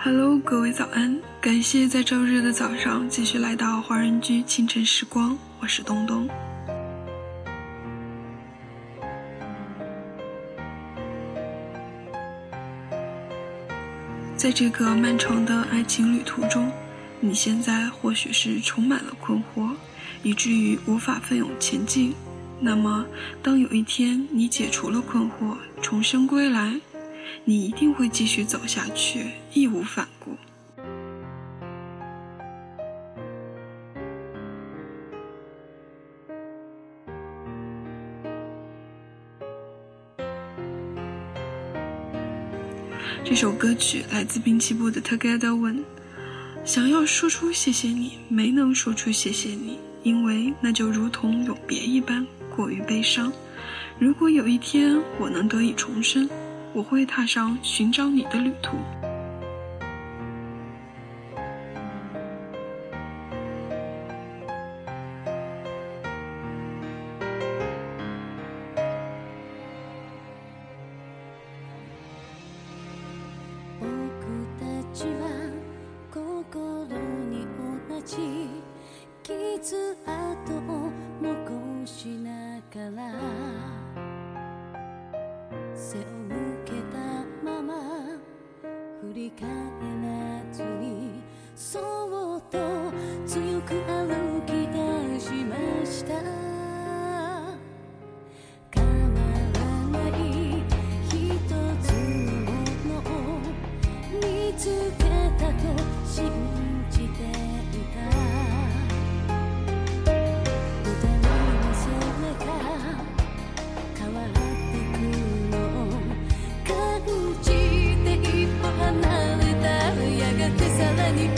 Hello，各位早安！感谢在周日的早上继续来到华人居清晨时光，我是东东。在这个漫长的爱情旅途中，你现在或许是充满了困惑，以至于无法奋勇前进。那么，当有一天你解除了困惑，重生归来。你一定会继续走下去，义无反顾。这首歌曲来自滨崎步的《Together When》，想要说出谢谢你，没能说出谢谢你，因为那就如同永别一般，过于悲伤。如果有一天我能得以重生。我会踏上寻找你的旅途。many people.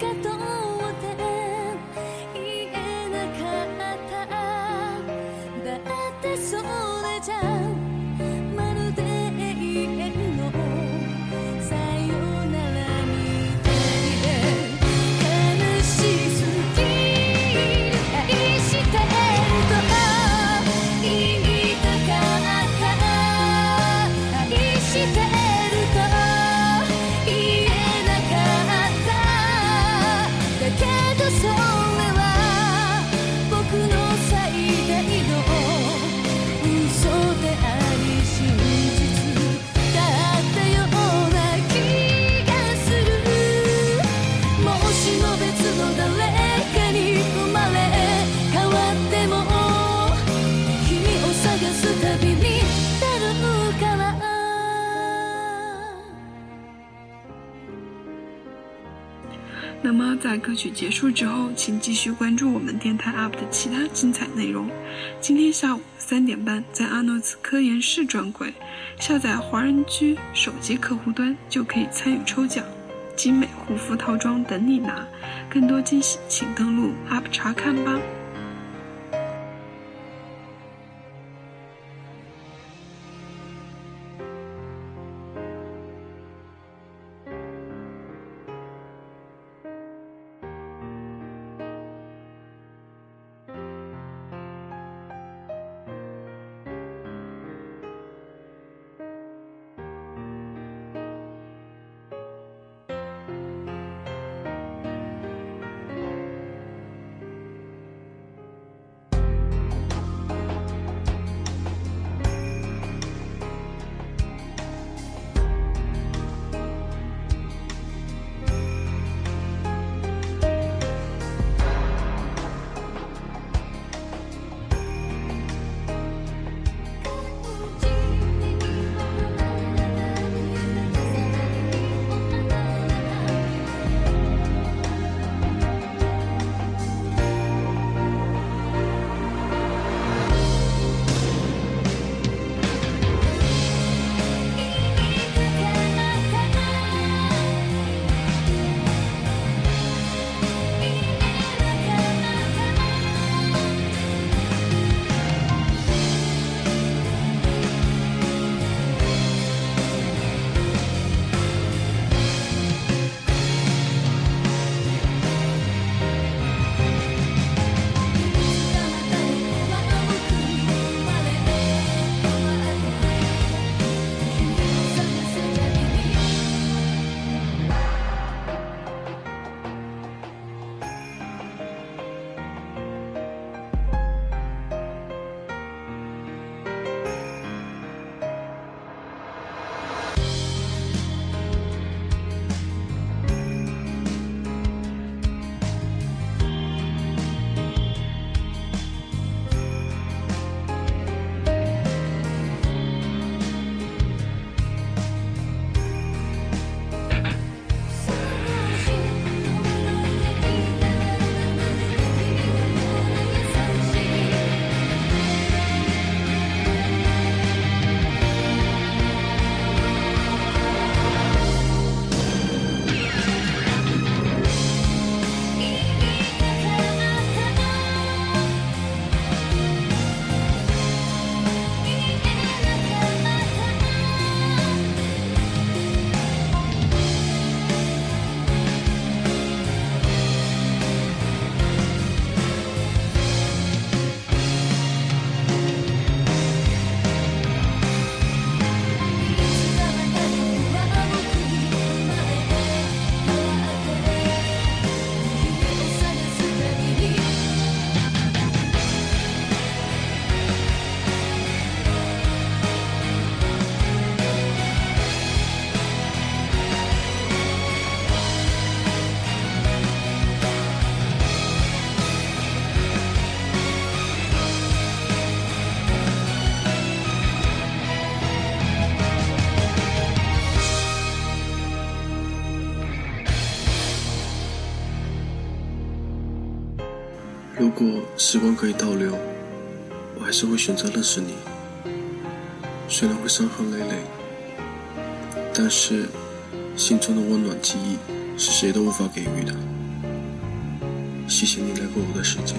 かと在歌曲结束之后，请继续关注我们电台 UP 的其他精彩内容。今天下午三点半，在阿诺兹科研室专柜下载华人居手机客户端就可以参与抽奖，精美护肤套装等你拿。更多惊喜，请登录 UP 查看吧。如果时光可以倒流，我还是会选择认识你。虽然会伤痕累累，但是心中的温暖记忆是谁都无法给予的。谢谢你来过我的世界。